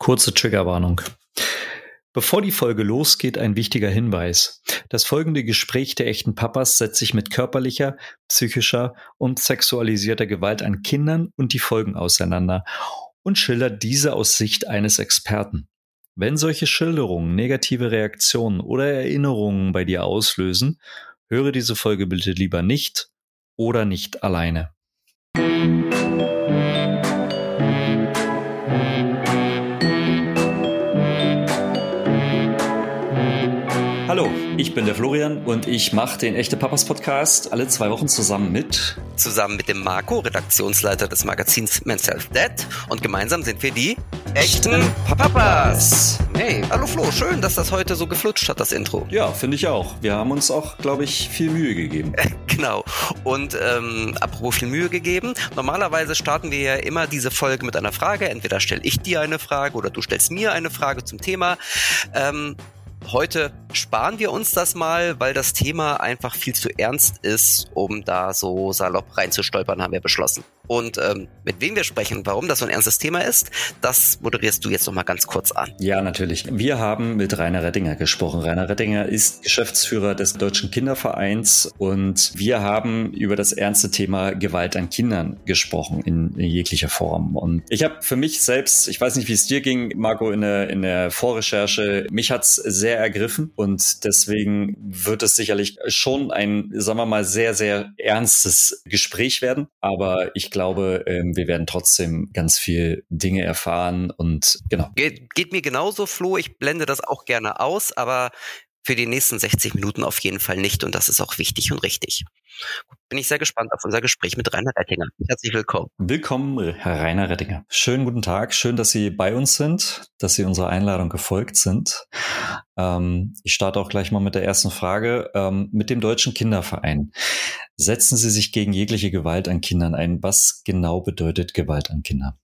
Kurze Triggerwarnung. Bevor die Folge losgeht, ein wichtiger Hinweis. Das folgende Gespräch der echten Papas setzt sich mit körperlicher, psychischer und sexualisierter Gewalt an Kindern und die Folgen auseinander und schildert diese aus Sicht eines Experten. Wenn solche Schilderungen negative Reaktionen oder Erinnerungen bei dir auslösen, höre diese Folge bitte lieber nicht oder nicht alleine. Ich bin der Florian und ich mache den Echte Papas Podcast alle zwei Wochen zusammen mit. Zusammen mit dem Marco, Redaktionsleiter des Magazins Men's Health Dead. Und gemeinsam sind wir die Echten Papas. Hey, hallo Flo, schön, dass das heute so geflutscht hat, das Intro. Ja, finde ich auch. Wir haben uns auch, glaube ich, viel Mühe gegeben. genau. Und ähm, apropos viel Mühe gegeben, normalerweise starten wir ja immer diese Folge mit einer Frage. Entweder stelle ich dir eine Frage oder du stellst mir eine Frage zum Thema. Ähm, Heute sparen wir uns das mal, weil das Thema einfach viel zu ernst ist, um da so salopp reinzustolpern, haben wir beschlossen. Und ähm, mit wem wir sprechen warum das so ein ernstes Thema ist, das moderierst du jetzt noch mal ganz kurz an. Ja, natürlich. Wir haben mit Rainer Rettinger gesprochen. Rainer Rettinger ist Geschäftsführer des Deutschen Kindervereins und wir haben über das ernste Thema Gewalt an Kindern gesprochen in, in jeglicher Form. Und ich habe für mich selbst, ich weiß nicht, wie es dir ging, Marco, in der, in der Vorrecherche, mich hat's sehr ergriffen und deswegen wird es sicherlich schon ein, sagen wir mal, sehr, sehr ernstes Gespräch werden. Aber ich glaube, glaube, ähm, wir werden trotzdem ganz viel Dinge erfahren und genau. Geht, geht mir genauso, Flo. Ich blende das auch gerne aus, aber für die nächsten 60 Minuten auf jeden Fall nicht und das ist auch wichtig und richtig. Bin ich sehr gespannt auf unser Gespräch mit Rainer Rettinger. Herzlich willkommen. Willkommen, Herr Rainer Rettinger. Schönen guten Tag. Schön, dass Sie bei uns sind, dass Sie unserer Einladung gefolgt sind. Ähm, ich starte auch gleich mal mit der ersten Frage. Ähm, mit dem Deutschen Kinderverein. Setzen Sie sich gegen jegliche Gewalt an Kindern ein. Was genau bedeutet Gewalt an Kindern?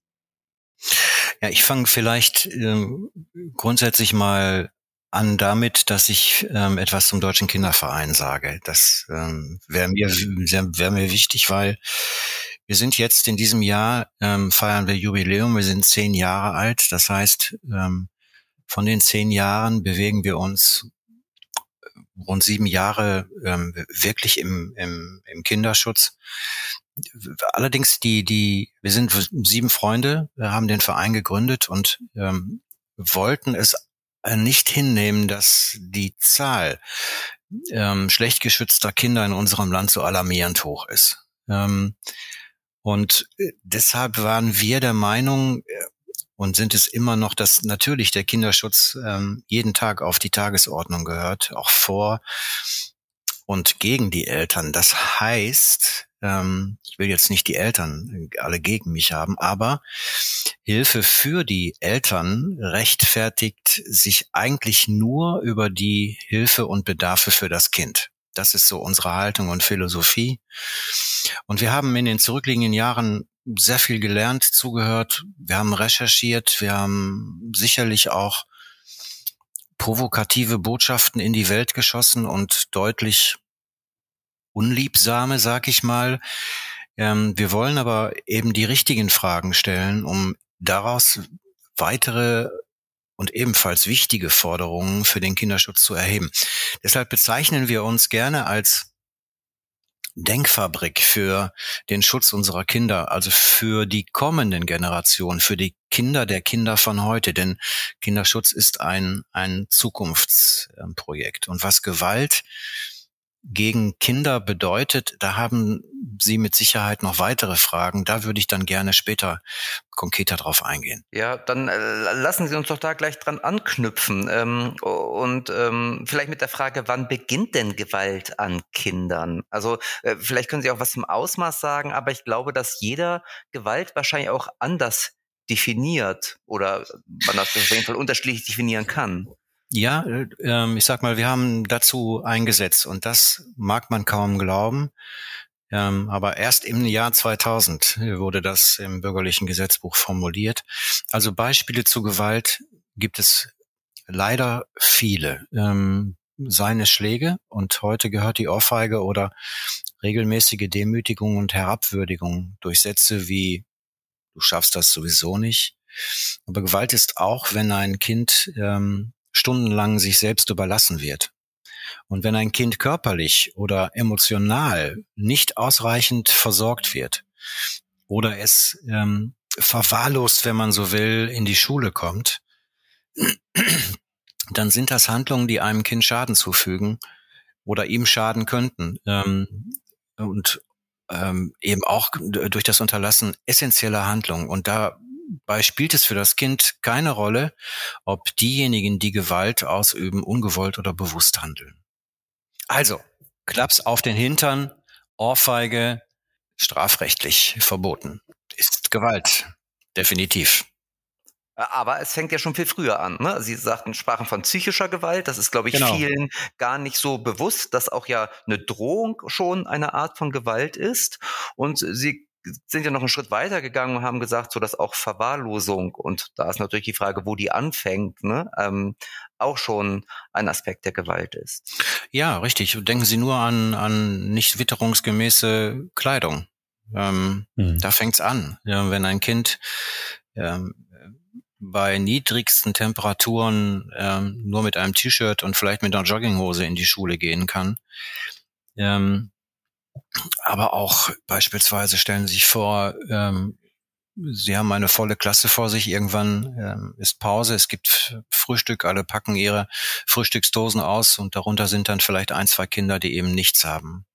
Ja, ich fange vielleicht ähm, grundsätzlich mal an damit, dass ich ähm, etwas zum Deutschen Kinderverein sage. Das ähm, wäre mir, wär mir wichtig, weil wir sind jetzt in diesem Jahr, ähm, feiern wir Jubiläum, wir sind zehn Jahre alt. Das heißt, ähm, von den zehn Jahren bewegen wir uns rund sieben Jahre ähm, wirklich im, im, im Kinderschutz. Allerdings die, die, wir sind sieben Freunde, haben den Verein gegründet und ähm, wollten es nicht hinnehmen, dass die Zahl ähm, schlecht geschützter Kinder in unserem Land so alarmierend hoch ist. Ähm, und äh, deshalb waren wir der Meinung äh, und sind es immer noch, dass natürlich der Kinderschutz ähm, jeden Tag auf die Tagesordnung gehört, auch vor und gegen die Eltern. Das heißt, ähm, ich will jetzt nicht die Eltern alle gegen mich haben, aber Hilfe für die Eltern rechtfertigt sich eigentlich nur über die Hilfe und Bedarfe für das Kind. Das ist so unsere Haltung und Philosophie. Und wir haben in den zurückliegenden Jahren sehr viel gelernt, zugehört. Wir haben recherchiert. Wir haben sicherlich auch provokative Botschaften in die Welt geschossen und deutlich unliebsame, sag ich mal. Ähm, wir wollen aber eben die richtigen Fragen stellen, um daraus weitere und ebenfalls wichtige Forderungen für den Kinderschutz zu erheben. Deshalb bezeichnen wir uns gerne als Denkfabrik für den Schutz unserer Kinder, also für die kommenden Generationen, für die Kinder der Kinder von heute. Denn Kinderschutz ist ein, ein Zukunftsprojekt. Und was Gewalt gegen Kinder bedeutet, da haben Sie mit Sicherheit noch weitere Fragen. Da würde ich dann gerne später konkreter drauf eingehen. Ja, dann äh, lassen Sie uns doch da gleich dran anknüpfen. Ähm, und ähm, vielleicht mit der Frage, wann beginnt denn Gewalt an Kindern? Also äh, vielleicht können Sie auch was zum Ausmaß sagen, aber ich glaube, dass jeder Gewalt wahrscheinlich auch anders definiert oder man das auf jeden Fall unterschiedlich definieren kann. Ja, äh, ähm, ich sag mal, wir haben dazu eingesetzt und das mag man kaum glauben. Ähm, aber erst im Jahr 2000 wurde das im bürgerlichen Gesetzbuch formuliert. Also Beispiele zu Gewalt gibt es leider viele. Ähm, seine Schläge und heute gehört die Ohrfeige oder regelmäßige Demütigung und Herabwürdigung durch Sätze wie du schaffst das sowieso nicht, Aber Gewalt ist auch, wenn ein Kind ähm, stundenlang sich selbst überlassen wird. Und wenn ein Kind körperlich oder emotional nicht ausreichend versorgt wird oder es ähm, verwahrlost, wenn man so will, in die Schule kommt, dann sind das Handlungen, die einem Kind Schaden zufügen oder ihm schaden könnten. Ähm, und ähm, eben auch durch das Unterlassen essentieller Handlungen. Und dabei spielt es für das Kind keine Rolle, ob diejenigen, die Gewalt ausüben, ungewollt oder bewusst handeln. Also, Klaps auf den Hintern, Ohrfeige, strafrechtlich verboten. Ist Gewalt. Definitiv. Aber es fängt ja schon viel früher an. Ne? Sie sagten, sprachen von psychischer Gewalt. Das ist, glaube ich, genau. vielen gar nicht so bewusst, dass auch ja eine Drohung schon eine Art von Gewalt ist. Und Sie sind ja noch einen Schritt weiter gegangen und haben gesagt, so dass auch Verwahrlosung und da ist natürlich die Frage, wo die anfängt, ne, ähm, auch schon ein Aspekt der Gewalt ist. Ja, richtig. Denken Sie nur an, an nicht witterungsgemäße Kleidung. Ähm, mhm. Da fängt's an. Ja, wenn ein Kind ähm, bei niedrigsten Temperaturen ähm, nur mit einem T-Shirt und vielleicht mit einer Jogginghose in die Schule gehen kann. Ähm, aber auch beispielsweise stellen Sie sich vor, ähm, Sie haben eine volle Klasse vor sich, irgendwann ähm, ist Pause, es gibt Frühstück, alle packen ihre Frühstücksdosen aus und darunter sind dann vielleicht ein, zwei Kinder, die eben nichts haben.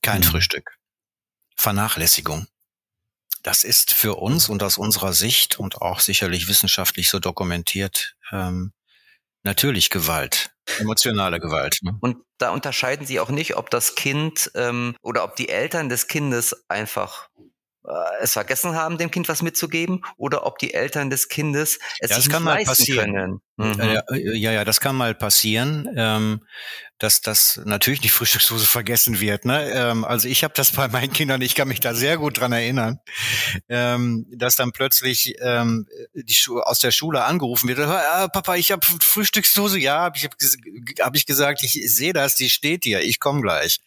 Kein mhm. Frühstück. Vernachlässigung. Das ist für uns und aus unserer Sicht und auch sicherlich wissenschaftlich so dokumentiert ähm, natürlich Gewalt, emotionale Gewalt. Ne? Und da unterscheiden Sie auch nicht, ob das Kind ähm, oder ob die Eltern des Kindes einfach äh, es vergessen haben, dem Kind was mitzugeben, oder ob die Eltern des Kindes es ja, sich nicht leisten können. Mhm. Ja, ja, ja, das kann mal passieren. Ähm, dass das natürlich die Frühstücksdose vergessen wird. Ne? Ähm, also ich habe das bei meinen Kindern, ich kann mich da sehr gut dran erinnern, ähm, dass dann plötzlich ähm, die Schu aus der Schule angerufen wird. Ah, Papa, ich habe Frühstücksdose. Ja, habe ich, hab, hab ich gesagt, ich sehe das, die steht hier, ich komme gleich.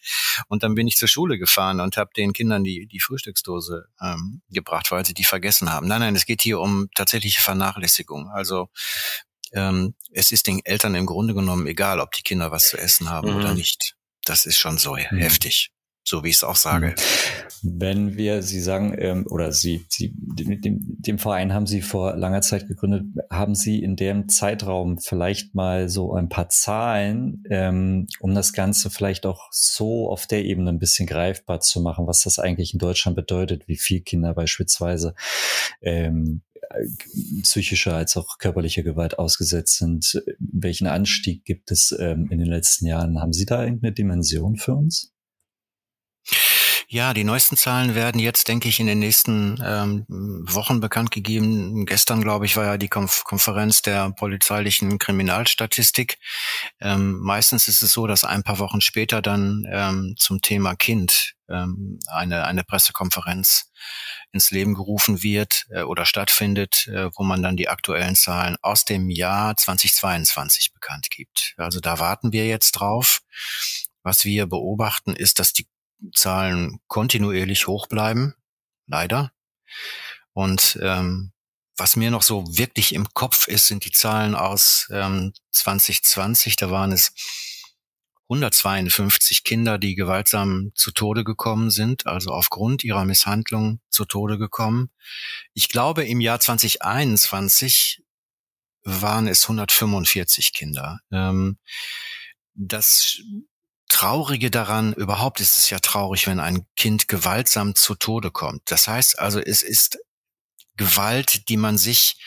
Und dann bin ich zur Schule gefahren und habe den Kindern die, die Frühstücksdose ähm, gebracht, weil sie die vergessen haben. Nein, nein, es geht hier um tatsächliche Vernachlässigung. Also ähm, es ist den Eltern im Grunde genommen egal, ob die Kinder was zu essen haben mhm. oder nicht. Das ist schon so mhm. heftig so wie ich es auch sage. Mhm. Wenn wir, Sie sagen, ähm, oder Sie, Sie dem, dem Verein haben Sie vor langer Zeit gegründet, haben Sie in dem Zeitraum vielleicht mal so ein paar Zahlen, ähm, um das Ganze vielleicht auch so auf der Ebene ein bisschen greifbar zu machen, was das eigentlich in Deutschland bedeutet, wie viel Kinder beispielsweise ähm, psychischer als auch körperlicher Gewalt ausgesetzt sind. Welchen Anstieg gibt es ähm, in den letzten Jahren? Haben Sie da irgendeine Dimension für uns? Ja, die neuesten Zahlen werden jetzt, denke ich, in den nächsten ähm, Wochen bekannt gegeben. Gestern, glaube ich, war ja die Konf Konferenz der polizeilichen Kriminalstatistik. Ähm, meistens ist es so, dass ein paar Wochen später dann ähm, zum Thema Kind ähm, eine, eine Pressekonferenz ins Leben gerufen wird äh, oder stattfindet, äh, wo man dann die aktuellen Zahlen aus dem Jahr 2022 bekannt gibt. Also da warten wir jetzt drauf. Was wir beobachten, ist, dass die Zahlen kontinuierlich hoch bleiben, leider. Und ähm, was mir noch so wirklich im Kopf ist, sind die Zahlen aus ähm, 2020. Da waren es 152 Kinder, die gewaltsam zu Tode gekommen sind, also aufgrund ihrer Misshandlung zu Tode gekommen. Ich glaube, im Jahr 2021 waren es 145 Kinder. Ähm, das Traurige daran, überhaupt ist es ja traurig, wenn ein Kind gewaltsam zu Tode kommt. Das heißt also, es ist Gewalt, die man sich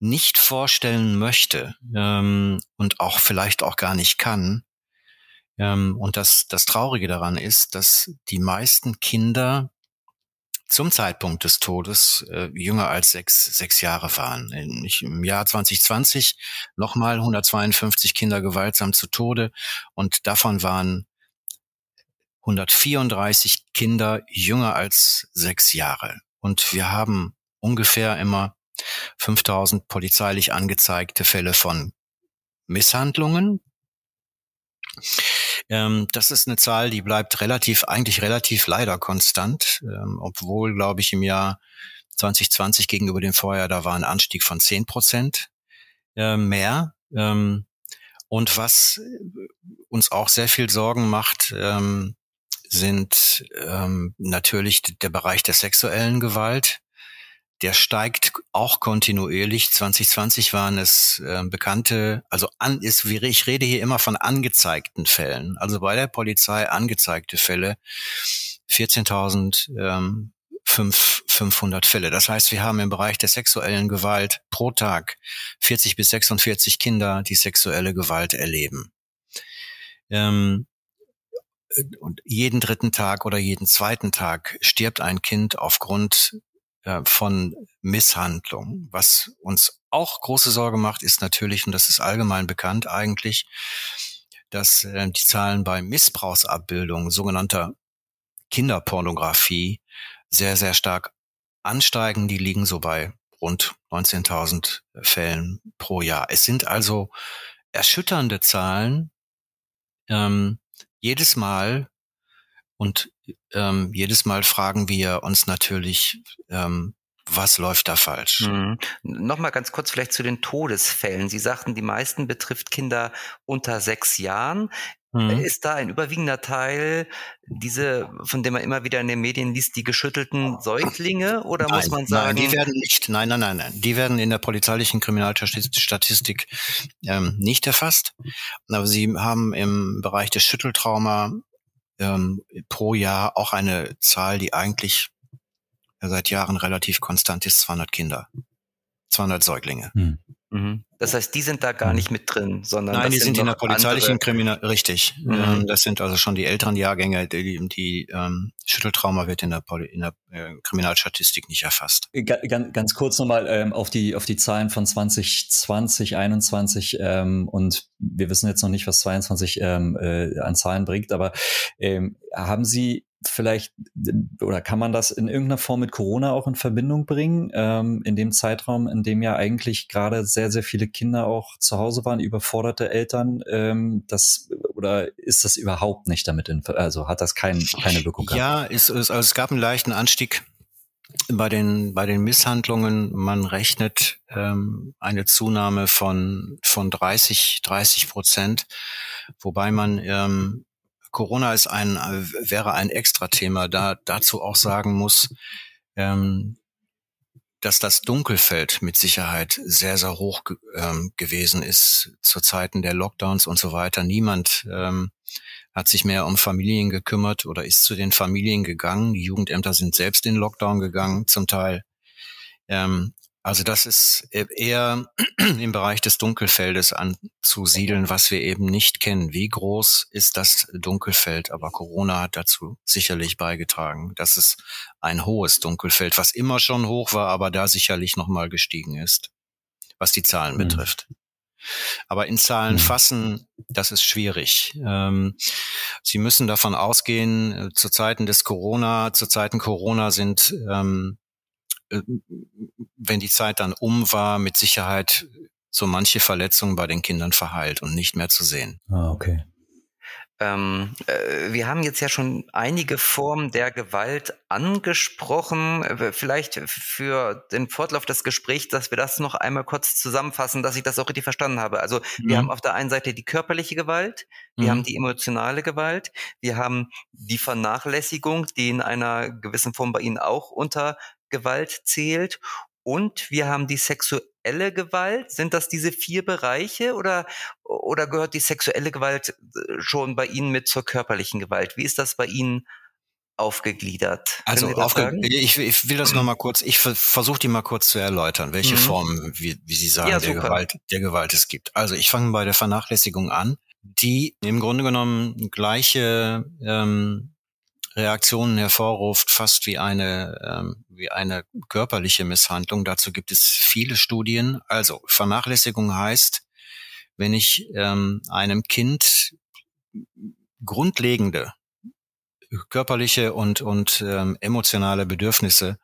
nicht vorstellen möchte ähm, und auch vielleicht auch gar nicht kann. Ähm, und das, das Traurige daran ist, dass die meisten Kinder zum Zeitpunkt des Todes äh, jünger als sechs, sechs Jahre waren. In, Im Jahr 2020 nochmal 152 Kinder gewaltsam zu Tode und davon waren 134 Kinder jünger als sechs Jahre. Und wir haben ungefähr immer 5000 polizeilich angezeigte Fälle von Misshandlungen. Ähm, das ist eine Zahl, die bleibt relativ, eigentlich relativ leider konstant, ähm, obwohl, glaube ich, im Jahr 2020 gegenüber dem Vorjahr, da war ein Anstieg von 10 Prozent äh, mehr. Ähm, und was uns auch sehr viel Sorgen macht, ähm, sind ähm, natürlich der Bereich der sexuellen Gewalt. Der steigt auch kontinuierlich. 2020 waren es äh, bekannte, also an, ist, ich rede hier immer von angezeigten Fällen. Also bei der Polizei angezeigte Fälle 14.000 ähm, 500 Fälle. Das heißt, wir haben im Bereich der sexuellen Gewalt pro Tag 40 bis 46 Kinder, die sexuelle Gewalt erleben. Ähm, und jeden dritten Tag oder jeden zweiten Tag stirbt ein Kind aufgrund von Misshandlung. Was uns auch große Sorge macht, ist natürlich, und das ist allgemein bekannt eigentlich, dass äh, die Zahlen bei Missbrauchsabbildungen, sogenannter Kinderpornografie, sehr, sehr stark ansteigen. Die liegen so bei rund 19.000 Fällen pro Jahr. Es sind also erschütternde Zahlen. Ähm, jedes Mal und ähm, jedes Mal fragen wir uns natürlich, ähm, was läuft da falsch? Mhm. Nochmal ganz kurz vielleicht zu den Todesfällen. Sie sagten, die meisten betrifft Kinder unter sechs Jahren. Mhm. Ist da ein überwiegender Teil diese, von dem man immer wieder in den Medien liest, die geschüttelten Säuglinge? Oder nein, muss man sagen? Nein, die werden nicht, nein, nein, nein, nein. Die werden in der polizeilichen Kriminalstatistik ähm, nicht erfasst. Aber sie haben im Bereich des Schütteltrauma ähm, pro Jahr auch eine Zahl, die eigentlich seit Jahren relativ konstant ist, 200 Kinder. 200 Säuglinge. Hm. Mhm. Das heißt, die sind da gar nicht mit drin, sondern nein, die sind, sind in der polizeilichen Kriminal richtig. Mhm. Ähm, das sind also schon die älteren Jahrgänge. Die, die ähm, Schütteltrauma wird in der, Poli in der äh, Kriminalstatistik nicht erfasst. Ganz, ganz kurz nochmal ähm, auf die auf die Zahlen von 2020, 21 ähm, und wir wissen jetzt noch nicht, was 22 ähm, äh, an Zahlen bringt, aber ähm, haben Sie vielleicht oder kann man das in irgendeiner Form mit Corona auch in Verbindung bringen, ähm, in dem Zeitraum, in dem ja eigentlich gerade sehr, sehr viele Kinder auch zu Hause waren, überforderte Eltern, ähm, das oder ist das überhaupt nicht damit, in, also hat das kein, keine Wirkung gehabt? Ja, ist, ist, also es gab einen leichten Anstieg bei den bei den Misshandlungen. Man rechnet ähm, eine Zunahme von von 30 30 Prozent, wobei man ähm, Corona ist ein, wäre ein Extra-Thema, da dazu auch sagen muss, ähm, dass das Dunkelfeld mit Sicherheit sehr, sehr hoch ähm, gewesen ist zu Zeiten der Lockdowns und so weiter. Niemand ähm, hat sich mehr um Familien gekümmert oder ist zu den Familien gegangen. Die Jugendämter sind selbst in Lockdown gegangen, zum Teil. Ähm, also das ist e-, eher im Bereich des Dunkelfeldes anzusiedeln, was wir eben nicht kennen. Wie groß ist das Dunkelfeld? Aber Corona hat dazu sicherlich beigetragen, dass es ein hohes Dunkelfeld, was immer schon hoch war, aber da sicherlich nochmal gestiegen ist, was die Zahlen mhm. betrifft. Aber in Zahlen mhm. fassen, das ist schwierig. Ähm, Sie müssen davon ausgehen, äh, zu Zeiten des Corona, zu Zeiten Corona sind ähm, äh, wenn die Zeit dann um war, mit Sicherheit so manche Verletzungen bei den Kindern verheilt und nicht mehr zu sehen. Ah, okay. Ähm, äh, wir haben jetzt ja schon einige Formen der Gewalt angesprochen. Äh, vielleicht für den Fortlauf des Gesprächs, dass wir das noch einmal kurz zusammenfassen, dass ich das auch richtig verstanden habe. Also mhm. wir haben auf der einen Seite die körperliche Gewalt, wir mhm. haben die emotionale Gewalt, wir haben die Vernachlässigung, die in einer gewissen Form bei Ihnen auch unter Gewalt zählt. Und wir haben die sexuelle Gewalt. Sind das diese vier Bereiche oder, oder gehört die sexuelle Gewalt äh, schon bei Ihnen mit zur körperlichen Gewalt? Wie ist das bei Ihnen aufgegliedert? Also aufge ich, ich, will das nochmal kurz, ich versuche die mal kurz zu erläutern, welche mhm. Formen, wie, wie Sie sagen, ja, der, Gewalt, der Gewalt es gibt. Also ich fange bei der Vernachlässigung an, die im Grunde genommen gleiche ähm, Reaktionen hervorruft, fast wie eine, ähm, wie eine körperliche Misshandlung. Dazu gibt es viele Studien. Also Vernachlässigung heißt, wenn ich ähm, einem Kind grundlegende körperliche und, und ähm, emotionale Bedürfnisse,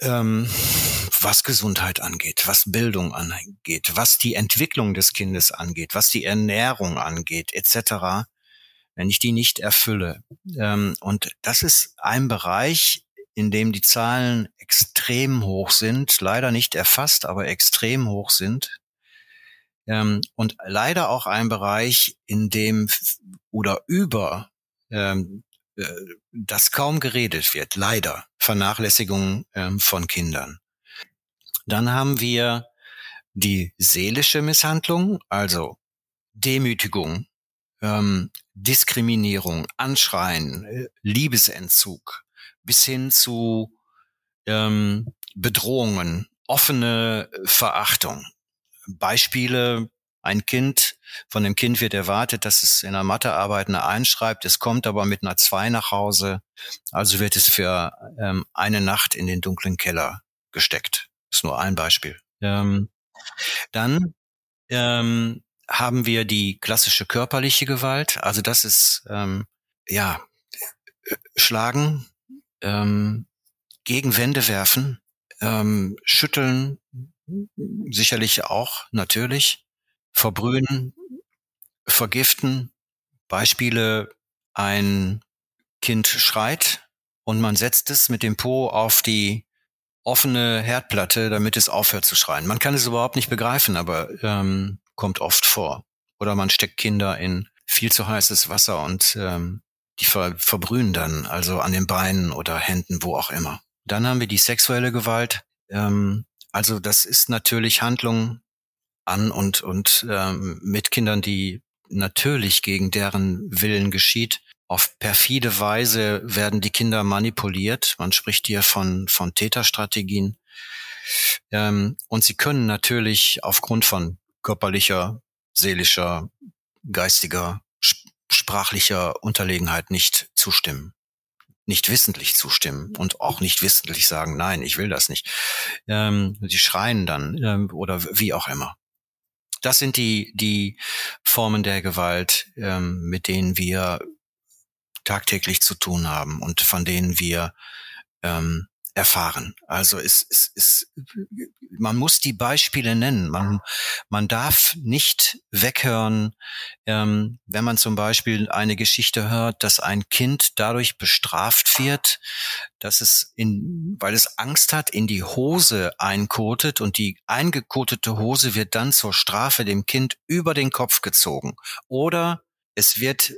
ähm, was Gesundheit angeht, was Bildung angeht, was die Entwicklung des Kindes angeht, was die Ernährung angeht, etc., wenn ich die nicht erfülle. Ähm, und das ist ein Bereich, in dem die Zahlen extrem hoch sind, leider nicht erfasst, aber extrem hoch sind. Ähm, und leider auch ein Bereich, in dem oder über ähm, äh, das kaum geredet wird, leider Vernachlässigung ähm, von Kindern. Dann haben wir die seelische Misshandlung, also Demütigung, ähm, Diskriminierung, Anschreien, äh, Liebesentzug bis hin zu ähm, Bedrohungen, offene Verachtung. Beispiele, ein Kind, von dem Kind wird erwartet, dass es in der Mathearbeit eine einschreibt, es kommt aber mit einer zwei nach Hause, also wird es für ähm, eine Nacht in den dunklen Keller gesteckt. Das ist nur ein Beispiel. Ähm, dann ähm, haben wir die klassische körperliche Gewalt. Also das ist ähm, ja Schlagen, ähm, gegen Wände werfen, ähm, schütteln, sicherlich auch natürlich, verbrühen, vergiften. Beispiele: Ein Kind schreit und man setzt es mit dem Po auf die offene Herdplatte, damit es aufhört zu schreien. Man kann es überhaupt nicht begreifen, aber ähm, kommt oft vor. Oder man steckt Kinder in viel zu heißes Wasser und ähm, die ver verbrühen dann, also an den Beinen oder Händen, wo auch immer. Dann haben wir die sexuelle Gewalt. Ähm, also das ist natürlich Handlung an und und ähm, mit Kindern, die natürlich gegen deren Willen geschieht. Auf perfide Weise werden die Kinder manipuliert. Man spricht hier von, von Täterstrategien. Ähm, und sie können natürlich aufgrund von körperlicher, seelischer, geistiger, sprachlicher Unterlegenheit nicht zustimmen. Nicht wissentlich zustimmen und auch nicht wissentlich sagen, nein, ich will das nicht. Ähm, sie schreien dann ähm, oder wie auch immer. Das sind die, die Formen der Gewalt, ähm, mit denen wir tagtäglich zu tun haben und von denen wir ähm, erfahren. Also es, es, es, man muss die Beispiele nennen. Man, man darf nicht weghören, ähm, wenn man zum Beispiel eine Geschichte hört, dass ein Kind dadurch bestraft wird, dass es in, weil es Angst hat, in die Hose einkotet und die eingekotete Hose wird dann zur Strafe dem Kind über den Kopf gezogen. Oder es wird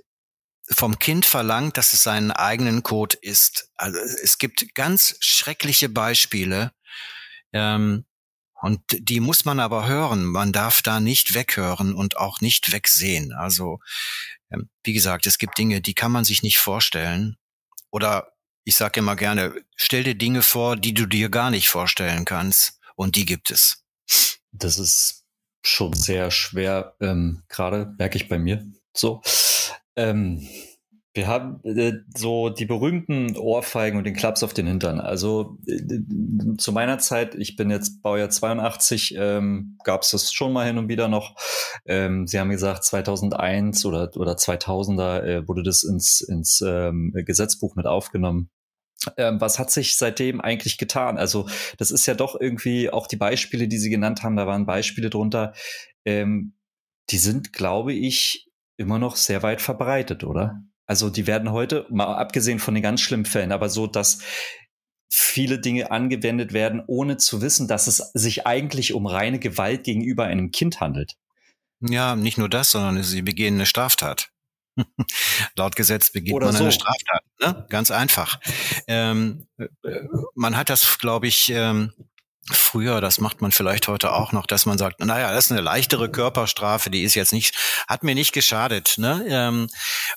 vom Kind verlangt, dass es seinen eigenen Code isst. Also es gibt ganz schreckliche Beispiele. Ähm, und die muss man aber hören. Man darf da nicht weghören und auch nicht wegsehen. Also, ähm, wie gesagt, es gibt Dinge, die kann man sich nicht vorstellen. Oder ich sage immer gerne, stell dir Dinge vor, die du dir gar nicht vorstellen kannst. Und die gibt es. Das ist schon sehr schwer, ähm, gerade merke ich bei mir so. Ähm, wir haben äh, so die berühmten Ohrfeigen und den Klaps auf den Hintern. Also äh, zu meiner Zeit, ich bin jetzt Baujahr 82, ähm, gab es das schon mal hin und wieder noch. Ähm, Sie haben gesagt, 2001 oder, oder 2000er äh, wurde das ins, ins ähm, Gesetzbuch mit aufgenommen. Ähm, was hat sich seitdem eigentlich getan? Also das ist ja doch irgendwie auch die Beispiele, die Sie genannt haben, da waren Beispiele drunter. Ähm, die sind, glaube ich, immer noch sehr weit verbreitet, oder? Also die werden heute, mal abgesehen von den ganz schlimmen Fällen, aber so, dass viele Dinge angewendet werden, ohne zu wissen, dass es sich eigentlich um reine Gewalt gegenüber einem Kind handelt. Ja, nicht nur das, sondern sie begehen eine Straftat. Laut Gesetz begeht Oder man so. eine Straftat. Ne? Ganz einfach. Ähm, äh, man hat das, glaube ich, ähm, früher, das macht man vielleicht heute auch noch, dass man sagt, naja, das ist eine leichtere Körperstrafe, die ist jetzt nicht, hat mir nicht geschadet. Ne? Ähm,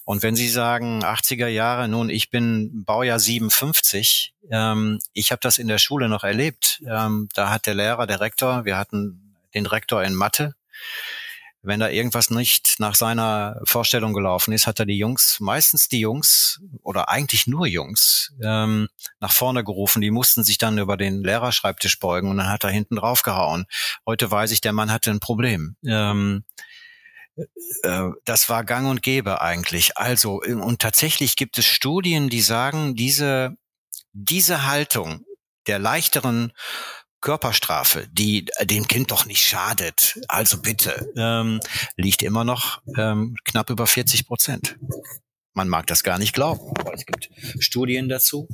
und wenn Sie sagen 80er Jahre, nun, ich bin Baujahr 57, ähm, ich habe das in der Schule noch erlebt. Ähm, da hat der Lehrer, der Rektor, wir hatten den Rektor in Mathe, wenn da irgendwas nicht nach seiner Vorstellung gelaufen ist, hat er die Jungs, meistens die Jungs oder eigentlich nur Jungs, ähm, nach vorne gerufen. Die mussten sich dann über den Lehrerschreibtisch beugen und dann hat er hinten drauf gehauen. Heute weiß ich, der Mann hatte ein Problem. Ähm, äh, das war gang und gäbe eigentlich. Also, und tatsächlich gibt es Studien, die sagen, diese, diese Haltung der leichteren Körperstrafe, die dem Kind doch nicht schadet, also bitte, ähm, liegt immer noch ähm, knapp über 40 Prozent. Man mag das gar nicht glauben, aber es gibt Studien dazu.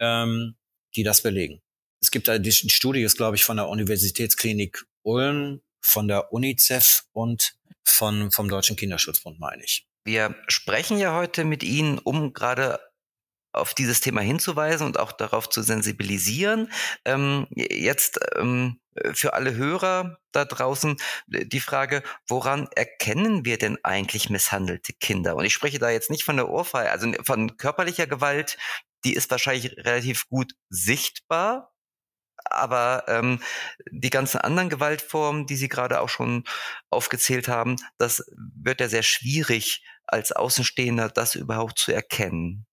Ähm, die das belegen. Es gibt da die Studie, ist glaube ich von der Universitätsklinik Ulm, von der UNICEF und von, vom Deutschen Kinderschutzbund, meine ich. Wir sprechen ja heute mit Ihnen, um gerade auf dieses Thema hinzuweisen und auch darauf zu sensibilisieren. Ähm, jetzt ähm, für alle Hörer da draußen die Frage, woran erkennen wir denn eigentlich misshandelte Kinder? Und ich spreche da jetzt nicht von der Ohrfeige, also von körperlicher Gewalt, die ist wahrscheinlich relativ gut sichtbar. Aber ähm, die ganzen anderen Gewaltformen, die Sie gerade auch schon aufgezählt haben, das wird ja sehr schwierig als Außenstehender, das überhaupt zu erkennen.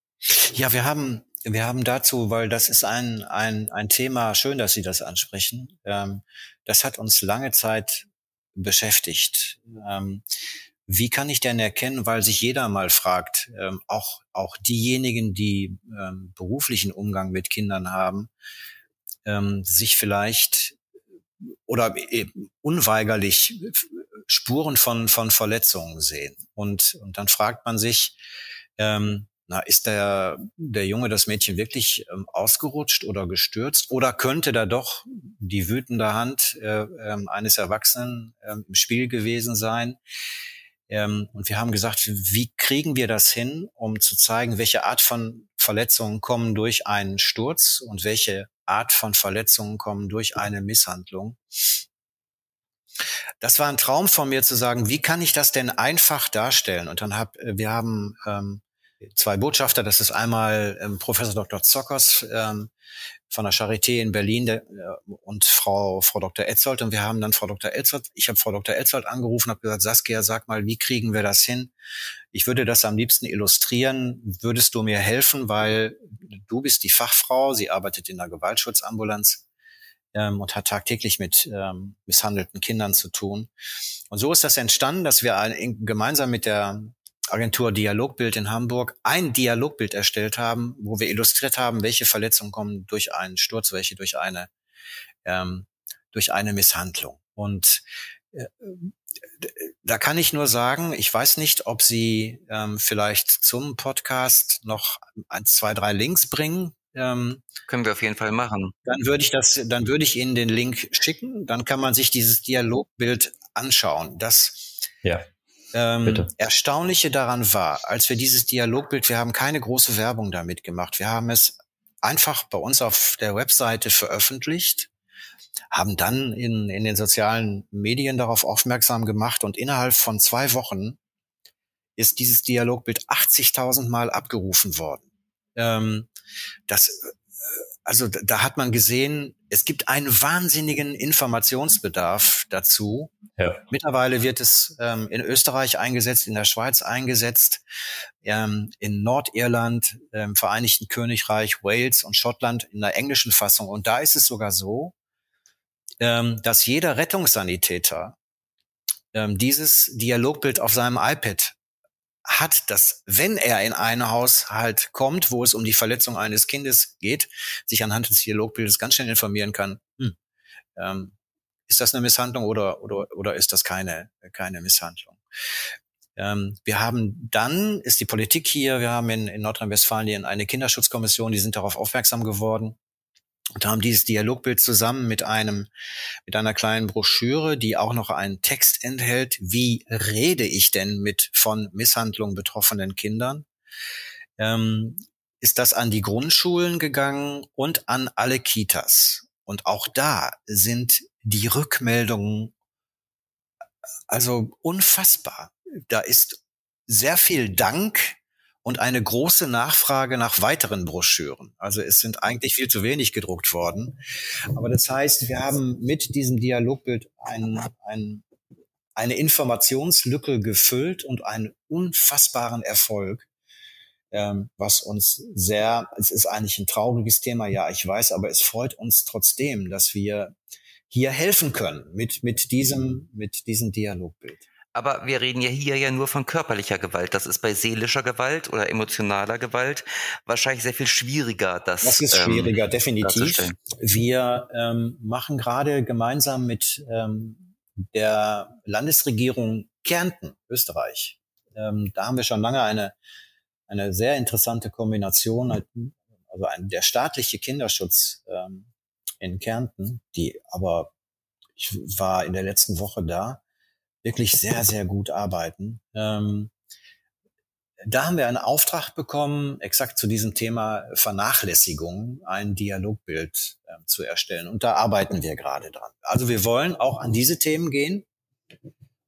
Ja, wir haben wir haben dazu, weil das ist ein, ein, ein Thema, schön, dass Sie das ansprechen. Ähm, das hat uns lange Zeit beschäftigt. Ähm, wie kann ich denn erkennen, weil sich jeder mal fragt, ähm, auch, auch diejenigen, die ähm, beruflichen Umgang mit Kindern haben, ähm, sich vielleicht oder unweigerlich Spuren von, von Verletzungen sehen. Und, und dann fragt man sich, ähm, na, ist der, der Junge, das Mädchen wirklich ähm, ausgerutscht oder gestürzt? Oder könnte da doch die wütende Hand äh, äh, eines Erwachsenen äh, im Spiel gewesen sein? Ähm, und wir haben gesagt, wie kriegen wir das hin, um zu zeigen, welche Art von Verletzungen kommen durch einen Sturz und welche Art von Verletzungen kommen durch eine Misshandlung? Das war ein Traum von mir zu sagen, wie kann ich das denn einfach darstellen? Und dann hab, äh, wir haben ähm, zwei Botschafter. Das ist einmal ähm, Professor Dr. Zockers ähm, von der Charité in Berlin der, äh, und Frau, Frau Dr. Etzold. Und wir haben dann Frau Dr. Etzold, ich habe Frau Dr. Etzold angerufen, habe gesagt, Saskia, sag mal, wie kriegen wir das hin? Ich würde das am liebsten illustrieren. Würdest du mir helfen, weil du bist die Fachfrau, sie arbeitet in der Gewaltschutzambulanz ähm, und hat tagtäglich mit ähm, misshandelten Kindern zu tun. Und so ist das entstanden, dass wir ein, gemeinsam mit der Agentur Dialogbild in Hamburg ein Dialogbild erstellt haben, wo wir illustriert haben, welche Verletzungen kommen durch einen Sturz, welche durch eine ähm, durch eine Misshandlung. Und äh, da kann ich nur sagen, ich weiß nicht, ob Sie ähm, vielleicht zum Podcast noch ein, zwei, drei Links bringen. Ähm, Können wir auf jeden Fall machen. Dann würde ich das, dann würde ich Ihnen den Link schicken. Dann kann man sich dieses Dialogbild anschauen. Das ja. Ähm, Erstaunliche daran war, als wir dieses Dialogbild, wir haben keine große Werbung damit gemacht. Wir haben es einfach bei uns auf der Webseite veröffentlicht, haben dann in, in den sozialen Medien darauf aufmerksam gemacht und innerhalb von zwei Wochen ist dieses Dialogbild 80.000 Mal abgerufen worden. Ähm, das also da hat man gesehen, es gibt einen wahnsinnigen Informationsbedarf dazu. Ja. Mittlerweile wird es ähm, in Österreich eingesetzt, in der Schweiz eingesetzt, ähm, in Nordirland, im Vereinigten Königreich, Wales und Schottland in der englischen Fassung. Und da ist es sogar so, ähm, dass jeder Rettungssanitäter ähm, dieses Dialogbild auf seinem iPad hat, dass wenn er in ein Haushalt kommt, wo es um die Verletzung eines Kindes geht, sich anhand des Dialogbildes ganz schnell informieren kann, hm, ähm, ist das eine Misshandlung oder, oder, oder ist das keine, keine Misshandlung? Ähm, wir haben dann, ist die Politik hier, wir haben in, in Nordrhein-Westfalen eine Kinderschutzkommission, die sind darauf aufmerksam geworden und haben dieses Dialogbild zusammen mit einem, mit einer kleinen Broschüre, die auch noch einen Text enthält. Wie rede ich denn mit von Misshandlung betroffenen Kindern? Ähm, ist das an die Grundschulen gegangen und an alle Kitas. Und auch da sind die Rückmeldungen also unfassbar. Da ist sehr viel Dank und eine große Nachfrage nach weiteren Broschüren. Also es sind eigentlich viel zu wenig gedruckt worden. Aber das heißt, wir haben mit diesem Dialogbild ein, ein, eine Informationslücke gefüllt und einen unfassbaren Erfolg, ähm, was uns sehr, es ist eigentlich ein trauriges Thema, ja, ich weiß, aber es freut uns trotzdem, dass wir hier helfen können mit, mit diesem, mit diesem Dialogbild. Aber wir reden ja hier ja nur von körperlicher Gewalt. Das ist bei seelischer Gewalt oder emotionaler Gewalt wahrscheinlich sehr viel schwieriger. Das, das ist ähm, schwieriger, ähm, definitiv. Wir ähm, machen gerade gemeinsam mit ähm, der Landesregierung Kärnten, Österreich. Ähm, da haben wir schon lange eine, eine sehr interessante Kombination, also ein, der staatliche Kinderschutz ähm, in Kärnten, die aber, ich war in der letzten Woche da, wirklich sehr, sehr gut arbeiten. Ähm, da haben wir einen Auftrag bekommen, exakt zu diesem Thema Vernachlässigung ein Dialogbild äh, zu erstellen. Und da arbeiten wir gerade dran. Also wir wollen auch an diese Themen gehen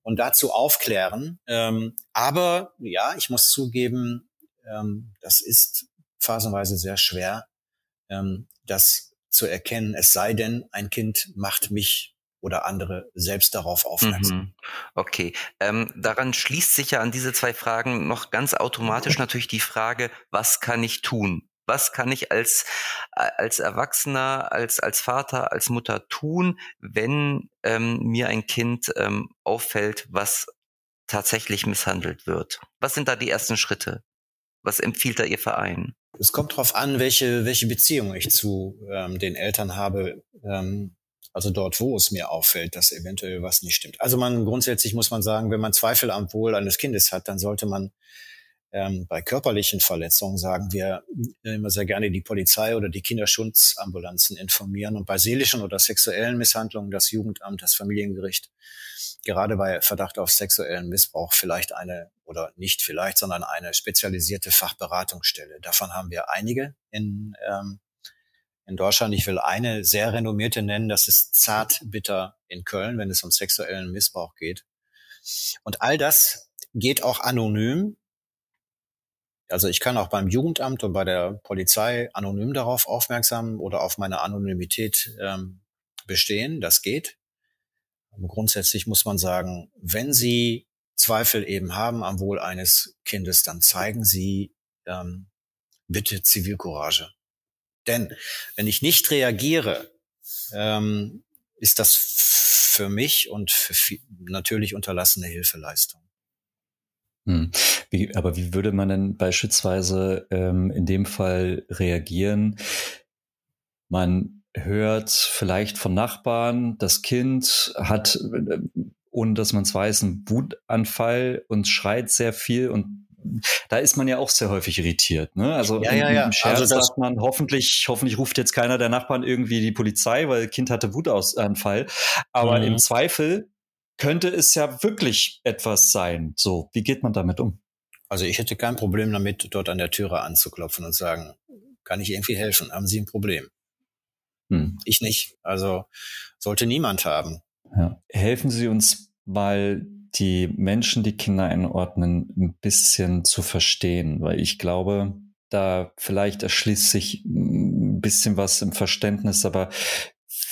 und dazu aufklären. Ähm, aber ja, ich muss zugeben, ähm, das ist phasenweise sehr schwer, ähm, das zu erkennen. Es sei denn, ein Kind macht mich oder andere selbst darauf aufmerksam. Mhm. Okay, ähm, daran schließt sich ja an diese zwei Fragen noch ganz automatisch natürlich die Frage, was kann ich tun? Was kann ich als, als Erwachsener, als, als Vater, als Mutter tun, wenn ähm, mir ein Kind ähm, auffällt, was tatsächlich misshandelt wird? Was sind da die ersten Schritte? Was empfiehlt da Ihr Verein? Es kommt darauf an, welche, welche Beziehung ich zu ähm, den Eltern habe. Ähm, also dort, wo es mir auffällt, dass eventuell was nicht stimmt. Also man grundsätzlich muss man sagen, wenn man Zweifel am Wohl eines Kindes hat, dann sollte man ähm, bei körperlichen Verletzungen sagen wir immer sehr gerne die Polizei oder die Kinderschutzambulanzen informieren und bei seelischen oder sexuellen Misshandlungen das Jugendamt, das Familiengericht. Gerade bei Verdacht auf sexuellen Missbrauch vielleicht eine oder nicht vielleicht, sondern eine spezialisierte Fachberatungsstelle. Davon haben wir einige in ähm, in Deutschland. Ich will eine sehr renommierte nennen, das ist Zartbitter in Köln, wenn es um sexuellen Missbrauch geht. Und all das geht auch anonym. Also ich kann auch beim Jugendamt und bei der Polizei anonym darauf aufmerksam oder auf meine Anonymität ähm, bestehen. Das geht. Grundsätzlich muss man sagen, wenn Sie Zweifel eben haben am Wohl eines Kindes, dann zeigen Sie ähm, bitte Zivilcourage. Denn wenn ich nicht reagiere, ähm, ist das für mich und für viel, natürlich unterlassene Hilfeleistung. Hm. Wie, aber wie würde man denn beispielsweise ähm, in dem Fall reagieren? Man hört vielleicht von Nachbarn, das Kind hat, äh, ohne dass man es weiß, einen Wutanfall und schreit sehr viel und da ist man ja auch sehr häufig irritiert. Ne? Also ja, ja, ja. im Scherz also sagt man, hoffentlich, hoffentlich ruft jetzt keiner der Nachbarn irgendwie die Polizei, weil Kind hatte Wutausfall. Aber mhm. im Zweifel könnte es ja wirklich etwas sein. So, wie geht man damit um? Also ich hätte kein Problem damit, dort an der Türe anzuklopfen und sagen, kann ich irgendwie helfen? Haben Sie ein Problem? Hm. Ich nicht. Also sollte niemand haben. Ja. Helfen Sie uns mal die Menschen, die Kinder einordnen, ein bisschen zu verstehen, weil ich glaube, da vielleicht erschließt sich ein bisschen was im Verständnis, aber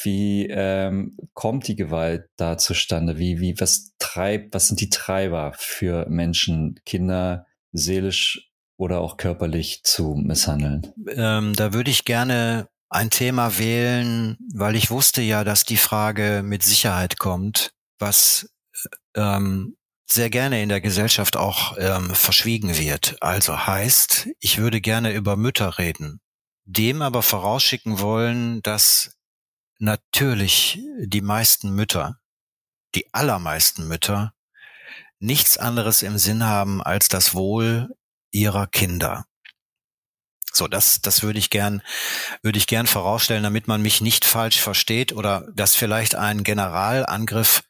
wie ähm, kommt die Gewalt da zustande? Wie, wie, was treibt, was sind die Treiber für Menschen, Kinder seelisch oder auch körperlich zu misshandeln? Ähm, da würde ich gerne ein Thema wählen, weil ich wusste ja, dass die Frage mit Sicherheit kommt. Was ähm, sehr gerne in der Gesellschaft auch ähm, verschwiegen wird. Also heißt, ich würde gerne über Mütter reden, dem aber vorausschicken wollen, dass natürlich die meisten Mütter, die allermeisten Mütter, nichts anderes im Sinn haben als das Wohl ihrer Kinder. So, das, das würde ich gern, würde ich gern vorausstellen, damit man mich nicht falsch versteht oder dass vielleicht ein Generalangriff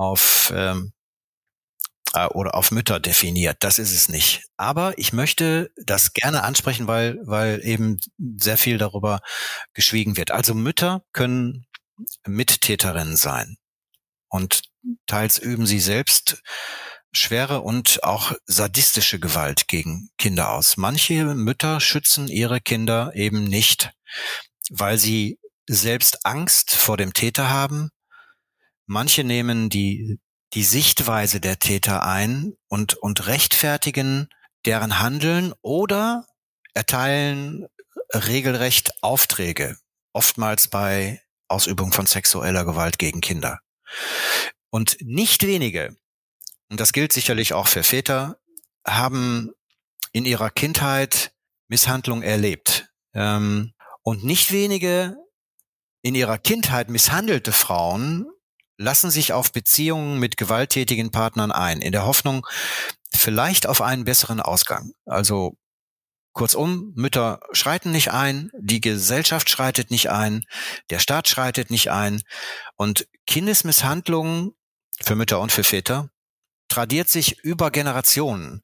auf ähm, äh, oder auf Mütter definiert. Das ist es nicht. Aber ich möchte das gerne ansprechen, weil, weil eben sehr viel darüber geschwiegen wird. Also Mütter können Mittäterinnen sein. Und teils üben sie selbst schwere und auch sadistische Gewalt gegen Kinder aus. Manche Mütter schützen ihre Kinder eben nicht, weil sie selbst Angst vor dem Täter haben Manche nehmen die, die Sichtweise der Täter ein und, und rechtfertigen deren Handeln oder erteilen regelrecht Aufträge, oftmals bei Ausübung von sexueller Gewalt gegen Kinder. Und nicht wenige, und das gilt sicherlich auch für Väter, haben in ihrer Kindheit Misshandlung erlebt. Ähm, und nicht wenige in ihrer Kindheit misshandelte Frauen lassen sich auf Beziehungen mit gewalttätigen Partnern ein, in der Hoffnung, vielleicht auf einen besseren Ausgang. Also Kurzum, Mütter schreiten nicht ein, die Gesellschaft schreitet nicht ein, der Staat schreitet nicht ein und Kindesmisshandlungen für Mütter und für Väter tradiert sich über Generationen.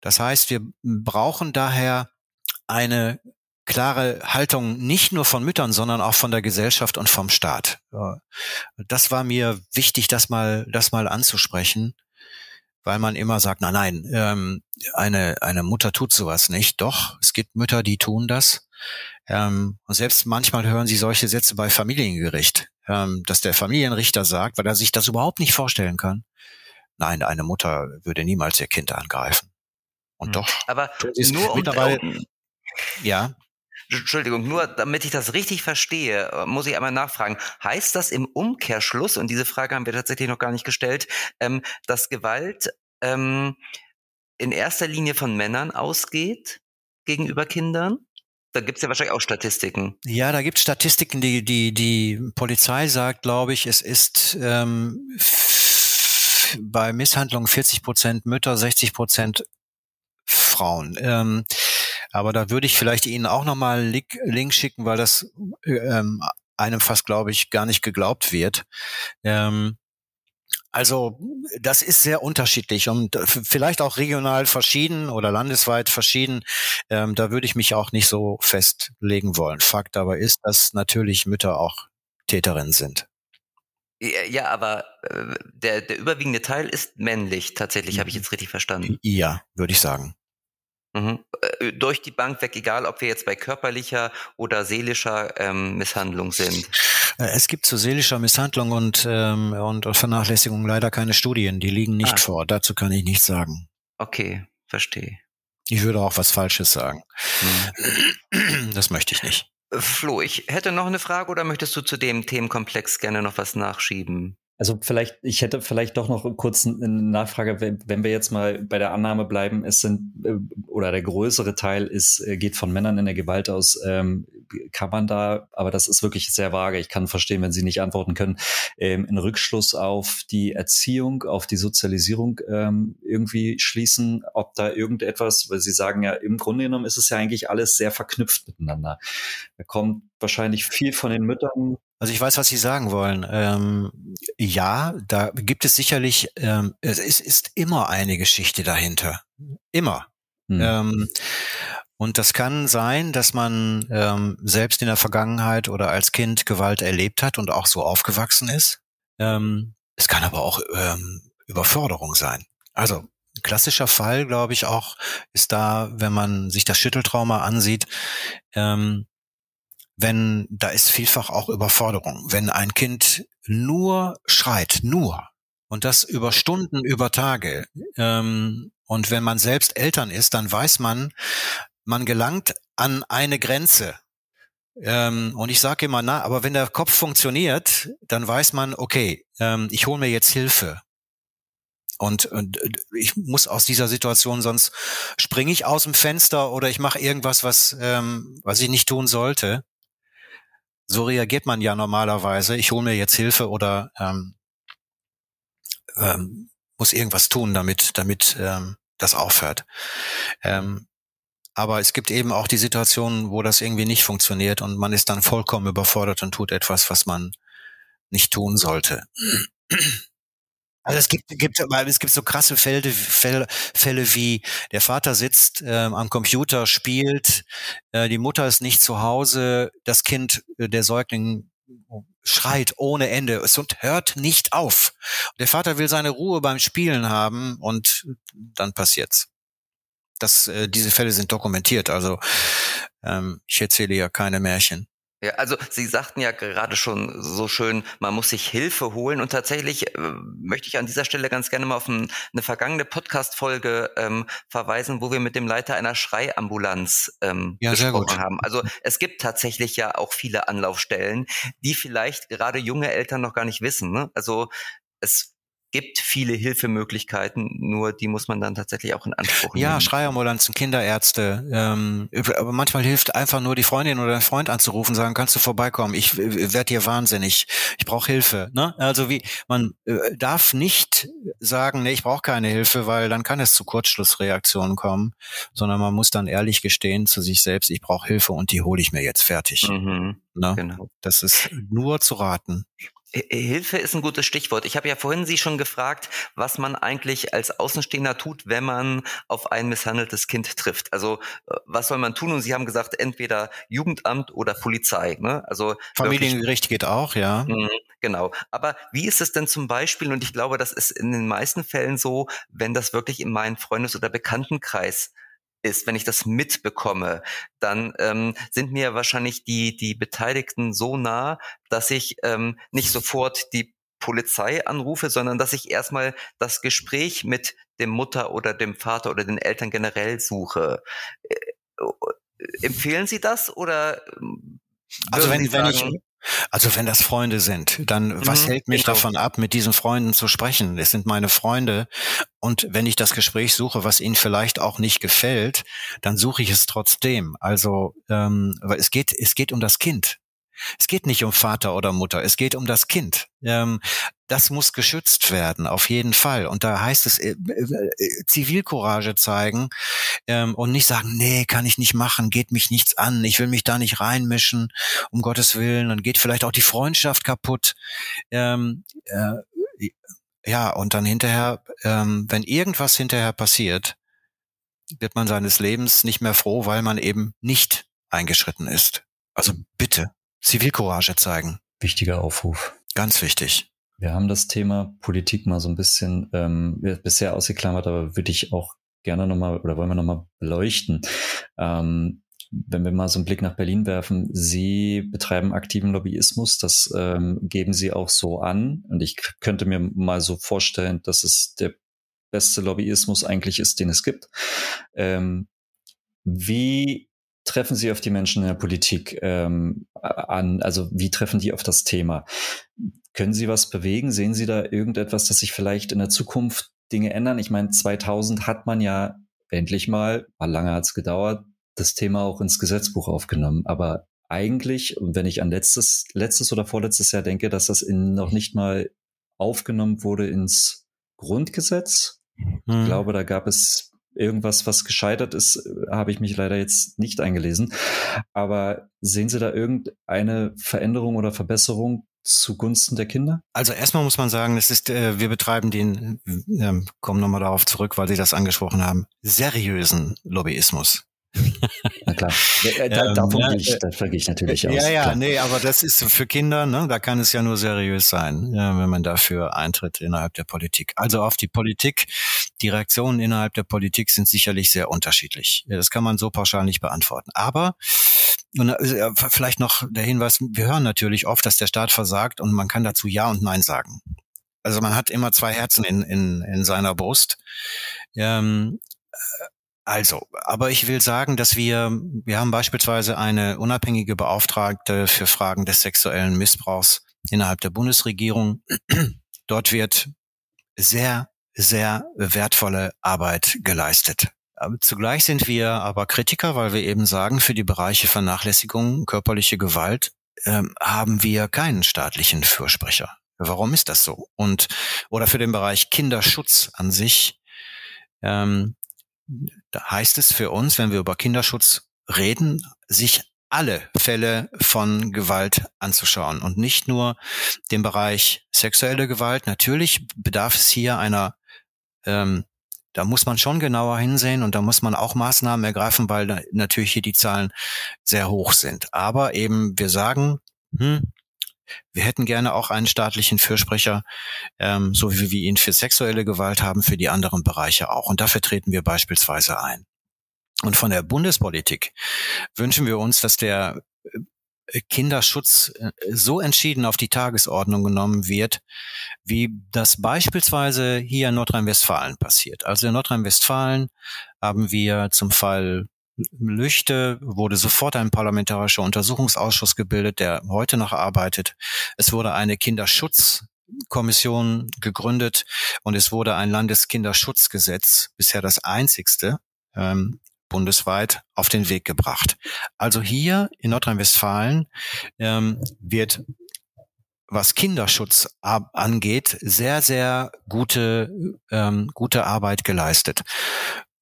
Das heißt, wir brauchen daher eine klare Haltung nicht nur von Müttern, sondern auch von der Gesellschaft und vom Staat. Das war mir wichtig, das mal, das mal anzusprechen, weil man immer sagt, nein, nein, ähm, eine, eine Mutter tut sowas nicht. Doch, es gibt Mütter, die tun das. Ähm, und selbst manchmal hören Sie solche Sätze bei Familiengericht, ähm, dass der Familienrichter sagt, weil er sich das überhaupt nicht vorstellen kann. Nein, eine Mutter würde niemals ihr Kind angreifen. Und hm. doch. Aber nur mittlerweile, ja. Entschuldigung, nur damit ich das richtig verstehe, äh, muss ich einmal nachfragen. Heißt das im Umkehrschluss, und diese Frage haben wir tatsächlich noch gar nicht gestellt, ähm, dass Gewalt ähm, in erster Linie von Männern ausgeht gegenüber Kindern? Da gibt's ja wahrscheinlich auch Statistiken. Ja, da gibt's Statistiken, die die die Polizei sagt, glaube ich, es ist ähm, bei Misshandlungen 40 Prozent Mütter, 60 Prozent Frauen. Ähm, aber da würde ich vielleicht Ihnen auch nochmal Link, Link schicken, weil das ähm, einem fast, glaube ich, gar nicht geglaubt wird. Ähm, also das ist sehr unterschiedlich und vielleicht auch regional verschieden oder landesweit verschieden. Ähm, da würde ich mich auch nicht so festlegen wollen. Fakt aber ist, dass natürlich Mütter auch Täterinnen sind. Ja, aber äh, der, der überwiegende Teil ist männlich, tatsächlich, habe ich mhm. jetzt richtig verstanden. Ja, würde ich sagen. Mhm. Äh, durch die Bank weg, egal ob wir jetzt bei körperlicher oder seelischer ähm, Misshandlung sind. Äh, es gibt zu seelischer Misshandlung und, ähm, und, und Vernachlässigung leider keine Studien, die liegen nicht ah. vor. Dazu kann ich nichts sagen. Okay, verstehe. Ich würde auch was Falsches sagen. Mhm. Das möchte ich nicht. Flo, ich hätte noch eine Frage oder möchtest du zu dem Themenkomplex gerne noch was nachschieben? Also vielleicht, ich hätte vielleicht doch noch kurz eine Nachfrage, wenn wir jetzt mal bei der Annahme bleiben, es sind äh, oder der größere Teil ist, äh, geht von Männern in der Gewalt aus, ähm, kann man da, aber das ist wirklich sehr vage. Ich kann verstehen, wenn Sie nicht antworten können, ähm, einen Rückschluss auf die Erziehung, auf die Sozialisierung ähm, irgendwie schließen, ob da irgendetwas, weil Sie sagen ja, im Grunde genommen ist es ja eigentlich alles sehr verknüpft miteinander. Da kommt wahrscheinlich viel von den Müttern also ich weiß, was Sie sagen wollen. Ähm, ja, da gibt es sicherlich, ähm, es ist, ist, immer eine Geschichte dahinter. Immer. Hm. Ähm, und das kann sein, dass man ähm, selbst in der Vergangenheit oder als Kind Gewalt erlebt hat und auch so aufgewachsen ist. Ähm, es kann aber auch ähm, Überforderung sein. Also klassischer Fall, glaube ich, auch ist da, wenn man sich das Schütteltrauma ansieht, ähm, wenn da ist vielfach auch Überforderung. Wenn ein Kind nur schreit, nur und das über Stunden, über Tage. Ähm, und wenn man selbst Eltern ist, dann weiß man, man gelangt an eine Grenze. Ähm, und ich sage immer, na, aber wenn der Kopf funktioniert, dann weiß man, okay, ähm, ich hole mir jetzt Hilfe. Und, und ich muss aus dieser Situation, sonst springe ich aus dem Fenster oder ich mache irgendwas, was, ähm, was ich nicht tun sollte so reagiert man ja normalerweise. Ich hole mir jetzt Hilfe oder ähm, ähm, muss irgendwas tun, damit, damit ähm, das aufhört. Ähm, aber es gibt eben auch die Situationen, wo das irgendwie nicht funktioniert und man ist dann vollkommen überfordert und tut etwas, was man nicht tun sollte. Also es gibt, gibt, es gibt so krasse Fälle, Fälle, Fälle wie der Vater sitzt äh, am Computer, spielt, äh, die Mutter ist nicht zu Hause, das Kind, äh, der Säugling schreit ohne Ende und hört nicht auf. Der Vater will seine Ruhe beim Spielen haben und dann passiert's. Das, äh, diese Fälle sind dokumentiert. Also ähm, ich erzähle ja keine Märchen. Ja, also Sie sagten ja gerade schon so schön, man muss sich Hilfe holen und tatsächlich äh, möchte ich an dieser Stelle ganz gerne mal auf ein, eine vergangene Podcast-Folge ähm, verweisen, wo wir mit dem Leiter einer Schreiambulanz ähm, ja, gesprochen haben. Also es gibt tatsächlich ja auch viele Anlaufstellen, die vielleicht gerade junge Eltern noch gar nicht wissen. Ne? Also es gibt viele Hilfemöglichkeiten, nur die muss man dann tatsächlich auch in Anspruch nehmen. Ja, Schreiambulanzen, Kinderärzte. Ähm, aber manchmal hilft einfach nur die Freundin oder der Freund anzurufen, sagen, kannst du vorbeikommen? Ich, ich werde hier wahnsinnig. Ich brauche Hilfe. Ne? Also wie man äh, darf nicht sagen, nee, ich brauche keine Hilfe, weil dann kann es zu Kurzschlussreaktionen kommen, sondern man muss dann ehrlich gestehen zu sich selbst, ich brauche Hilfe und die hole ich mir jetzt fertig. Mhm, ne? Genau. Das ist nur zu raten. Hilfe ist ein gutes Stichwort. Ich habe ja vorhin Sie schon gefragt, was man eigentlich als Außenstehender tut, wenn man auf ein misshandeltes Kind trifft. Also äh, was soll man tun? Und Sie haben gesagt, entweder Jugendamt oder Polizei. Ne? Also Familiengericht geht auch, ja. Mhm, genau. Aber wie ist es denn zum Beispiel? Und ich glaube, das ist in den meisten Fällen so, wenn das wirklich in meinen Freundes- oder Bekanntenkreis ist, wenn ich das mitbekomme, dann ähm, sind mir wahrscheinlich die, die Beteiligten so nah, dass ich ähm, nicht sofort die Polizei anrufe, sondern dass ich erstmal das Gespräch mit dem Mutter oder dem Vater oder den Eltern generell suche. Äh, äh empfehlen Sie das oder? Also wenn, wenn ich also wenn das Freunde sind, dann was mhm, hält mich genau. davon ab, mit diesen Freunden zu sprechen? Es sind meine Freunde. Und wenn ich das Gespräch suche, was ihnen vielleicht auch nicht gefällt, dann suche ich es trotzdem. Also ähm, es geht, es geht um das Kind. Es geht nicht um Vater oder Mutter, es geht um das Kind. Ähm, das muss geschützt werden, auf jeden Fall. Und da heißt es äh, äh, Zivilcourage zeigen ähm, und nicht sagen, nee, kann ich nicht machen, geht mich nichts an, ich will mich da nicht reinmischen, um Gottes Willen, dann geht vielleicht auch die Freundschaft kaputt. Ähm, äh, ja, und dann hinterher, ähm, wenn irgendwas hinterher passiert, wird man seines Lebens nicht mehr froh, weil man eben nicht eingeschritten ist. Also bitte Zivilcourage zeigen. Wichtiger Aufruf. Ganz wichtig. Wir haben das Thema Politik mal so ein bisschen ähm, bisher ausgeklammert, aber würde ich auch gerne nochmal oder wollen wir nochmal beleuchten. Ähm, wenn wir mal so einen Blick nach Berlin werfen, Sie betreiben aktiven Lobbyismus, das ähm, geben Sie auch so an. Und ich könnte mir mal so vorstellen, dass es der beste Lobbyismus eigentlich ist, den es gibt. Ähm, wie treffen Sie auf die Menschen in der Politik ähm, an? Also wie treffen die auf das Thema? Können Sie was bewegen? Sehen Sie da irgendetwas, dass sich vielleicht in der Zukunft Dinge ändern? Ich meine, 2000 hat man ja endlich mal, mal lange hat es gedauert, das Thema auch ins Gesetzbuch aufgenommen. Aber eigentlich, wenn ich an letztes, letztes oder vorletztes Jahr denke, dass das in, noch nicht mal aufgenommen wurde ins Grundgesetz. Hm. Ich glaube, da gab es irgendwas, was gescheitert ist, habe ich mich leider jetzt nicht eingelesen. Aber sehen Sie da irgendeine Veränderung oder Verbesserung zugunsten der Kinder? Also erstmal muss man sagen, es ist, äh, wir betreiben den, äh, kommen nochmal darauf zurück, weil Sie das angesprochen haben, seriösen Lobbyismus. Na klar, äh, da, ähm, davon ja, gehe ich, äh, da gehe ich natürlich aus. Ja, ja, klar. nee, aber das ist für Kinder, ne, da kann es ja nur seriös sein, ja, wenn man dafür eintritt innerhalb der Politik. Also auf die Politik, die Reaktionen innerhalb der Politik sind sicherlich sehr unterschiedlich. Das kann man so pauschal nicht beantworten. Aber und äh, vielleicht noch der Hinweis, wir hören natürlich oft, dass der Staat versagt und man kann dazu Ja und Nein sagen. Also man hat immer zwei Herzen in, in, in seiner Brust. Ähm, also, aber ich will sagen, dass wir, wir haben beispielsweise eine unabhängige Beauftragte für Fragen des sexuellen Missbrauchs innerhalb der Bundesregierung. Dort wird sehr, sehr wertvolle Arbeit geleistet. Zugleich sind wir aber Kritiker, weil wir eben sagen, für die Bereiche Vernachlässigung, körperliche Gewalt äh, haben wir keinen staatlichen Fürsprecher. Warum ist das so? Und oder für den Bereich Kinderschutz an sich ähm, heißt es für uns, wenn wir über Kinderschutz reden, sich alle Fälle von Gewalt anzuschauen und nicht nur den Bereich sexuelle Gewalt. Natürlich bedarf es hier einer, ähm, da muss man schon genauer hinsehen und da muss man auch Maßnahmen ergreifen, weil natürlich hier die Zahlen sehr hoch sind. Aber eben wir sagen, hm, wir hätten gerne auch einen staatlichen Fürsprecher, ähm, so wie wir ihn für sexuelle Gewalt haben, für die anderen Bereiche auch. Und dafür treten wir beispielsweise ein. Und von der Bundespolitik wünschen wir uns, dass der äh, Kinderschutz äh, so entschieden auf die Tagesordnung genommen wird, wie das beispielsweise hier in Nordrhein-Westfalen passiert. Also in Nordrhein-Westfalen haben wir zum Fall Lüchte wurde sofort ein parlamentarischer Untersuchungsausschuss gebildet, der heute noch arbeitet. Es wurde eine Kinderschutz Kommission gegründet und es wurde ein Landeskinderschutzgesetz, bisher das einzigste, ähm, bundesweit auf den Weg gebracht. Also hier in Nordrhein-Westfalen ähm, wird was Kinderschutz angeht, sehr, sehr gute, ähm, gute Arbeit geleistet.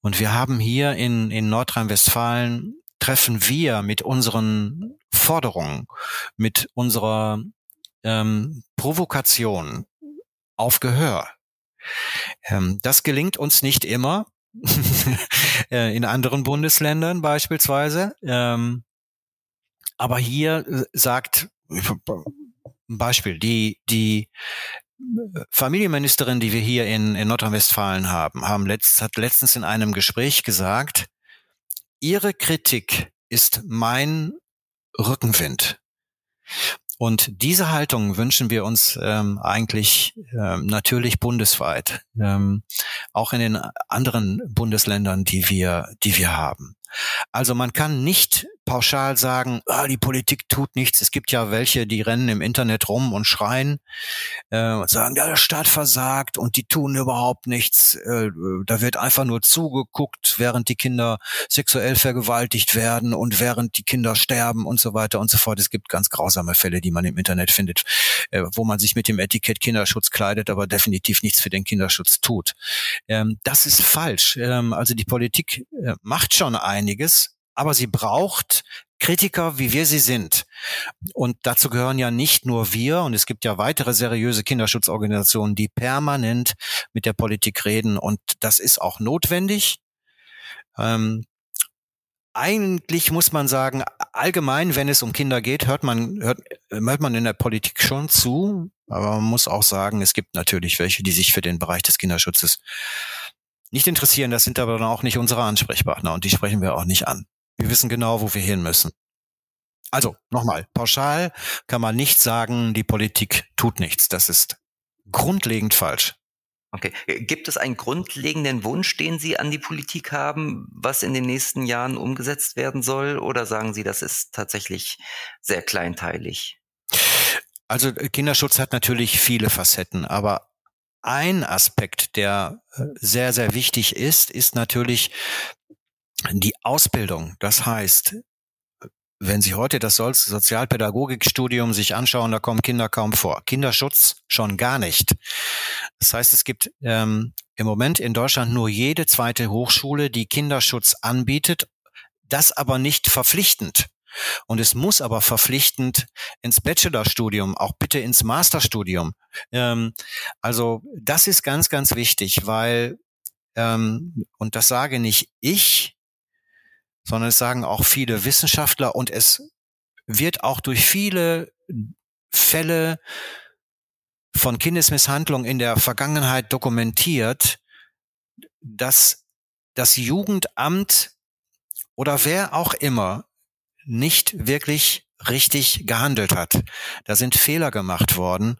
Und wir haben hier in, in Nordrhein-Westfalen treffen wir mit unseren Forderungen, mit unserer ähm, Provokation auf Gehör. Ähm, das gelingt uns nicht immer, äh, in anderen Bundesländern beispielsweise. Ähm, aber hier äh, sagt Beispiel, die, die Familienministerin, die wir hier in, in Nordrhein-Westfalen haben, haben letzt, hat letztens in einem Gespräch gesagt, ihre Kritik ist mein Rückenwind. Und diese Haltung wünschen wir uns ähm, eigentlich ähm, natürlich bundesweit, ähm, auch in den anderen Bundesländern, die wir, die wir haben. Also man kann nicht pauschal sagen, ah, die Politik tut nichts. Es gibt ja welche, die rennen im Internet rum und schreien äh, und sagen, ja, der Staat versagt und die tun überhaupt nichts. Äh, da wird einfach nur zugeguckt, während die Kinder sexuell vergewaltigt werden und während die Kinder sterben und so weiter und so fort. Es gibt ganz grausame Fälle, die man im Internet findet, äh, wo man sich mit dem Etikett Kinderschutz kleidet, aber definitiv nichts für den Kinderschutz tut. Ähm, das ist falsch. Ähm, also die Politik äh, macht schon einiges, aber sie braucht Kritiker, wie wir sie sind. Und dazu gehören ja nicht nur wir, und es gibt ja weitere seriöse Kinderschutzorganisationen, die permanent mit der Politik reden. Und das ist auch notwendig. Ähm, eigentlich muss man sagen, allgemein, wenn es um Kinder geht, hört man, hört, hört man in der Politik schon zu. Aber man muss auch sagen, es gibt natürlich welche, die sich für den Bereich des Kinderschutzes nicht interessieren. Das sind aber dann auch nicht unsere Ansprechpartner und die sprechen wir auch nicht an. Wir wissen genau, wo wir hin müssen. Also, nochmal, pauschal kann man nicht sagen, die Politik tut nichts. Das ist grundlegend falsch. Okay. Gibt es einen grundlegenden Wunsch, den Sie an die Politik haben, was in den nächsten Jahren umgesetzt werden soll? Oder sagen Sie, das ist tatsächlich sehr kleinteilig? Also Kinderschutz hat natürlich viele Facetten, aber ein Aspekt, der äh, sehr, sehr wichtig ist, ist natürlich die Ausbildung. Das heißt, wenn Sie heute das Sozialpädagogikstudium sich anschauen, da kommen Kinder kaum vor. Kinderschutz schon gar nicht. Das heißt, es gibt ähm, im Moment in Deutschland nur jede zweite Hochschule, die Kinderschutz anbietet, das aber nicht verpflichtend. Und es muss aber verpflichtend ins Bachelorstudium, auch bitte ins Masterstudium. Ähm, also das ist ganz, ganz wichtig, weil, ähm, und das sage nicht ich, sondern es sagen auch viele Wissenschaftler und es wird auch durch viele Fälle von Kindesmisshandlung in der Vergangenheit dokumentiert, dass das Jugendamt oder wer auch immer nicht wirklich richtig gehandelt hat. Da sind Fehler gemacht worden.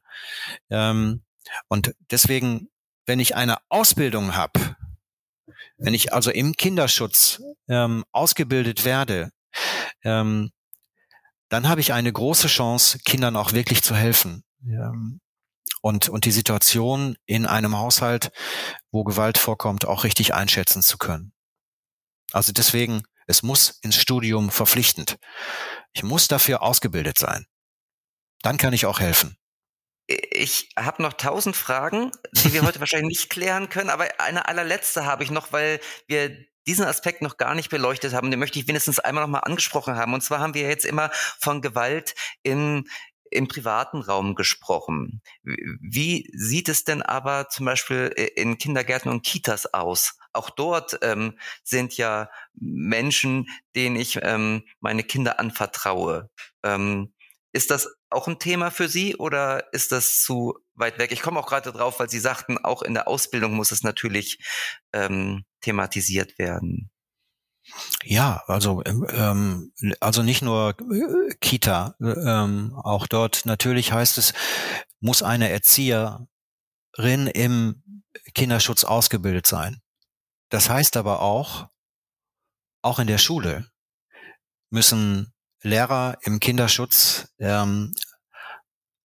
Ähm, und deswegen, wenn ich eine Ausbildung habe, wenn ich also im Kinderschutz ähm, ausgebildet werde, ähm, dann habe ich eine große Chance, Kindern auch wirklich zu helfen. Ähm, und, und die Situation in einem Haushalt, wo Gewalt vorkommt, auch richtig einschätzen zu können. Also deswegen, es muss ins Studium verpflichtend. Ich muss dafür ausgebildet sein. Dann kann ich auch helfen. Ich habe noch tausend Fragen, die wir heute wahrscheinlich nicht klären können, aber eine allerletzte habe ich noch, weil wir diesen Aspekt noch gar nicht beleuchtet haben. Den möchte ich wenigstens einmal noch mal angesprochen haben. Und zwar haben wir jetzt immer von Gewalt in im privaten Raum gesprochen. Wie sieht es denn aber zum Beispiel in Kindergärten und Kitas aus? Auch dort ähm, sind ja Menschen, denen ich ähm, meine Kinder anvertraue. Ähm, ist das auch ein Thema für Sie oder ist das zu weit weg? Ich komme auch gerade drauf, weil Sie sagten, auch in der Ausbildung muss es natürlich ähm, thematisiert werden. Ja, also ähm, also nicht nur äh, Kita, ähm, auch dort natürlich heißt es, muss eine Erzieherin im Kinderschutz ausgebildet sein. Das heißt aber auch, auch in der Schule müssen Lehrer im Kinderschutz ähm,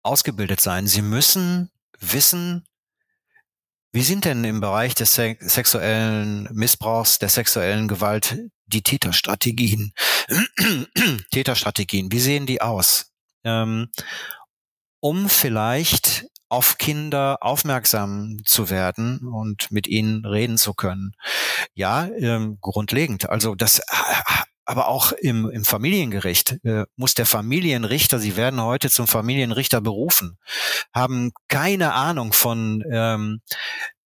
ausgebildet sein. Sie müssen wissen, wie sind denn im Bereich des sexuellen Missbrauchs, der sexuellen Gewalt die Täterstrategien? Täterstrategien, wie sehen die aus? Ähm, um vielleicht auf Kinder aufmerksam zu werden und mit ihnen reden zu können. Ja, ähm, grundlegend. Also das aber auch im, im Familiengericht äh, muss der Familienrichter, sie werden heute zum Familienrichter berufen, haben keine Ahnung von ähm,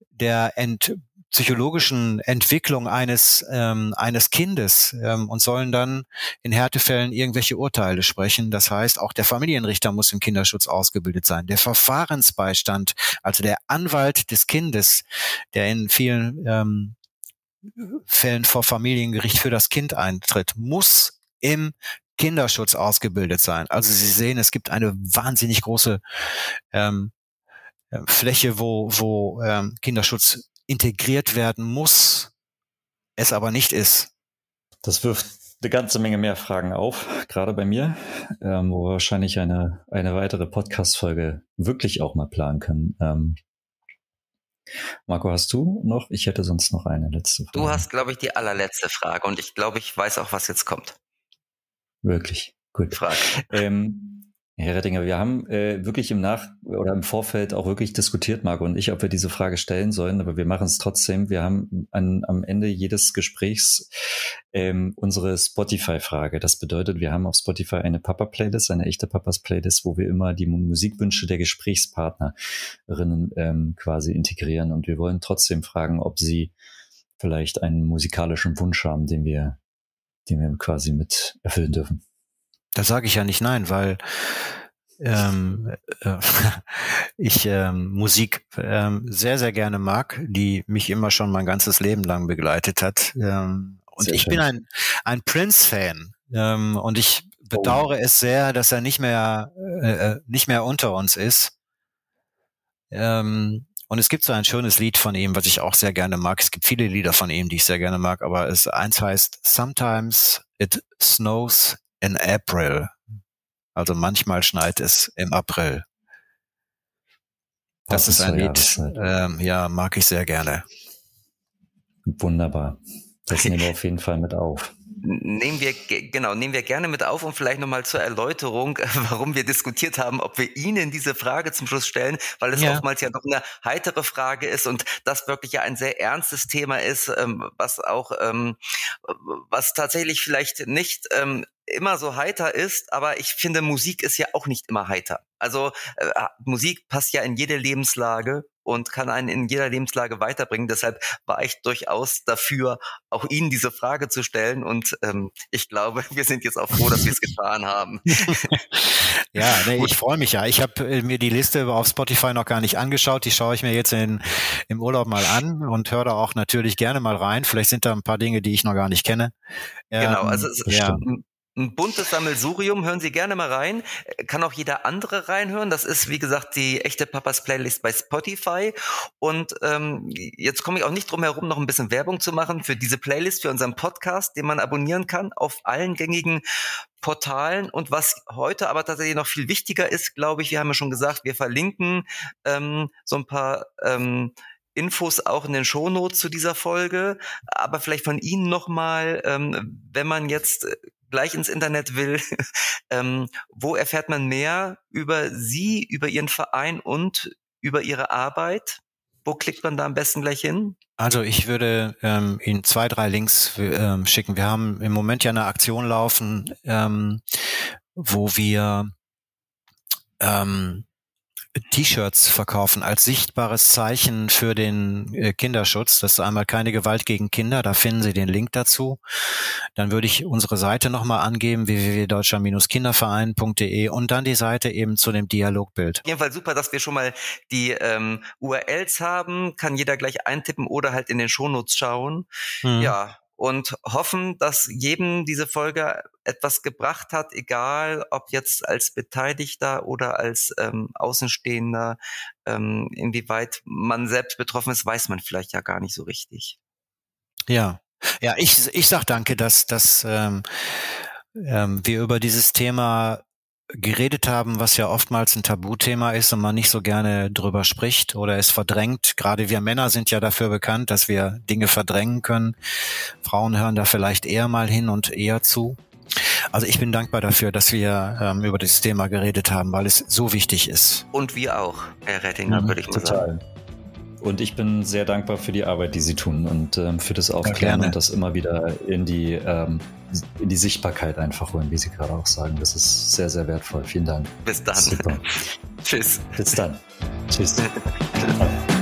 der Ent psychologischen Entwicklung eines ähm, eines Kindes ähm, und sollen dann in Härtefällen irgendwelche Urteile sprechen. Das heißt, auch der Familienrichter muss im Kinderschutz ausgebildet sein. Der Verfahrensbeistand, also der Anwalt des Kindes, der in vielen ähm, Fällen vor Familiengericht für das Kind eintritt, muss im Kinderschutz ausgebildet sein. Also Sie sehen, es gibt eine wahnsinnig große ähm, äh, Fläche, wo, wo ähm, Kinderschutz integriert werden muss, es aber nicht ist. Das wirft eine ganze Menge mehr Fragen auf, gerade bei mir, ähm, wo wir wahrscheinlich eine, eine weitere Podcast-Folge wirklich auch mal planen können. Ähm, Marco, hast du noch? Ich hätte sonst noch eine letzte Frage. Du hast, glaube ich, die allerletzte Frage und ich glaube, ich weiß auch, was jetzt kommt. Wirklich? Gut. Frage. Ähm, Herr Rettinger, wir haben äh, wirklich im Nach- oder im Vorfeld auch wirklich diskutiert, Marco und ich, ob wir diese Frage stellen sollen, aber wir machen es trotzdem. Wir haben an, am Ende jedes Gesprächs ähm, unsere Spotify-Frage. Das bedeutet, wir haben auf Spotify eine Papa-Playlist, eine echte Papas-Playlist, wo wir immer die Musikwünsche der Gesprächspartnerinnen ähm, quasi integrieren. Und wir wollen trotzdem fragen, ob sie vielleicht einen musikalischen Wunsch haben, den wir, den wir quasi mit erfüllen dürfen. Da sage ich ja nicht nein, weil ähm, äh, ich ähm, Musik ähm, sehr, sehr gerne mag, die mich immer schon mein ganzes Leben lang begleitet hat. Ähm, und sehr ich schön. bin ein, ein Prince-Fan. Ähm, und ich bedauere oh. es sehr, dass er nicht mehr, äh, äh, nicht mehr unter uns ist. Ähm, und es gibt so ein schönes Lied von ihm, was ich auch sehr gerne mag. Es gibt viele Lieder von ihm, die ich sehr gerne mag, aber es eins heißt Sometimes it snows in April. Also manchmal schneit es im April. Das, das ist ein Lied, ähm, ja, mag ich sehr gerne. Wunderbar. Das nehmen wir auf jeden Fall mit auf nehmen wir genau nehmen wir gerne mit auf und vielleicht nochmal zur Erläuterung, warum wir diskutiert haben, ob wir Ihnen diese Frage zum Schluss stellen, weil es ja. oftmals ja doch eine heitere Frage ist und das wirklich ja ein sehr ernstes Thema ist, ähm, was auch ähm, was tatsächlich vielleicht nicht ähm, immer so heiter ist, aber ich finde, Musik ist ja auch nicht immer heiter. Also äh, Musik passt ja in jede Lebenslage und kann einen in jeder Lebenslage weiterbringen. Deshalb war ich durchaus dafür, auch Ihnen diese Frage zu stellen. Und ähm, ich glaube, wir sind jetzt auch froh, dass wir es getan haben. ja, nee, ich freue mich ja. Ich habe äh, mir die Liste auf Spotify noch gar nicht angeschaut. Die schaue ich mir jetzt in, im Urlaub mal an und höre da auch natürlich gerne mal rein. Vielleicht sind da ein paar Dinge, die ich noch gar nicht kenne. Genau, also es, ja ein buntes Sammelsurium, hören Sie gerne mal rein. Kann auch jeder andere reinhören. Das ist, wie gesagt, die echte Papas Playlist bei Spotify. Und ähm, jetzt komme ich auch nicht drum herum, noch ein bisschen Werbung zu machen für diese Playlist, für unseren Podcast, den man abonnieren kann auf allen gängigen Portalen. Und was heute aber tatsächlich noch viel wichtiger ist, glaube ich, wir haben ja schon gesagt, wir verlinken ähm, so ein paar ähm, Infos auch in den Shownotes zu dieser Folge, aber vielleicht von Ihnen nochmal, ähm, wenn man jetzt gleich ins Internet will, ähm, wo erfährt man mehr über Sie, über Ihren Verein und über Ihre Arbeit? Wo klickt man da am besten gleich hin? Also ich würde ähm, Ihnen zwei, drei Links ähm, schicken. Wir haben im Moment ja eine Aktion laufen, ähm, wo wir ähm, T-Shirts verkaufen als sichtbares Zeichen für den äh, Kinderschutz. Das ist einmal keine Gewalt gegen Kinder. Da finden Sie den Link dazu. Dann würde ich unsere Seite nochmal angeben, www.deutscher-kinderverein.de und dann die Seite eben zu dem Dialogbild. Auf jeden Fall super, dass wir schon mal die ähm, URLs haben. Kann jeder gleich eintippen oder halt in den Shownotes schauen. Mhm. Ja, und hoffen, dass jedem diese Folge etwas gebracht hat, egal ob jetzt als Beteiligter oder als ähm, Außenstehender, ähm, inwieweit man selbst betroffen ist, weiß man vielleicht ja gar nicht so richtig. Ja, ja, ich, ich sag danke, dass, dass ähm, ähm, wir über dieses Thema geredet haben, was ja oftmals ein Tabuthema ist und man nicht so gerne drüber spricht oder es verdrängt. Gerade wir Männer sind ja dafür bekannt, dass wir Dinge verdrängen können. Frauen hören da vielleicht eher mal hin und eher zu. Also ich bin dankbar dafür, dass wir ähm, über das Thema geredet haben, weil es so wichtig ist. Und wir auch, Herr Rettinger, mhm, würde ich mal total. sagen. Und ich bin sehr dankbar für die Arbeit, die Sie tun und ähm, für das Aufklären ja, und das immer wieder in die, ähm, in die Sichtbarkeit einfach holen, wie Sie gerade auch sagen. Das ist sehr, sehr wertvoll. Vielen Dank. Bis dann. Super. Tschüss. Bis dann. Tschüss.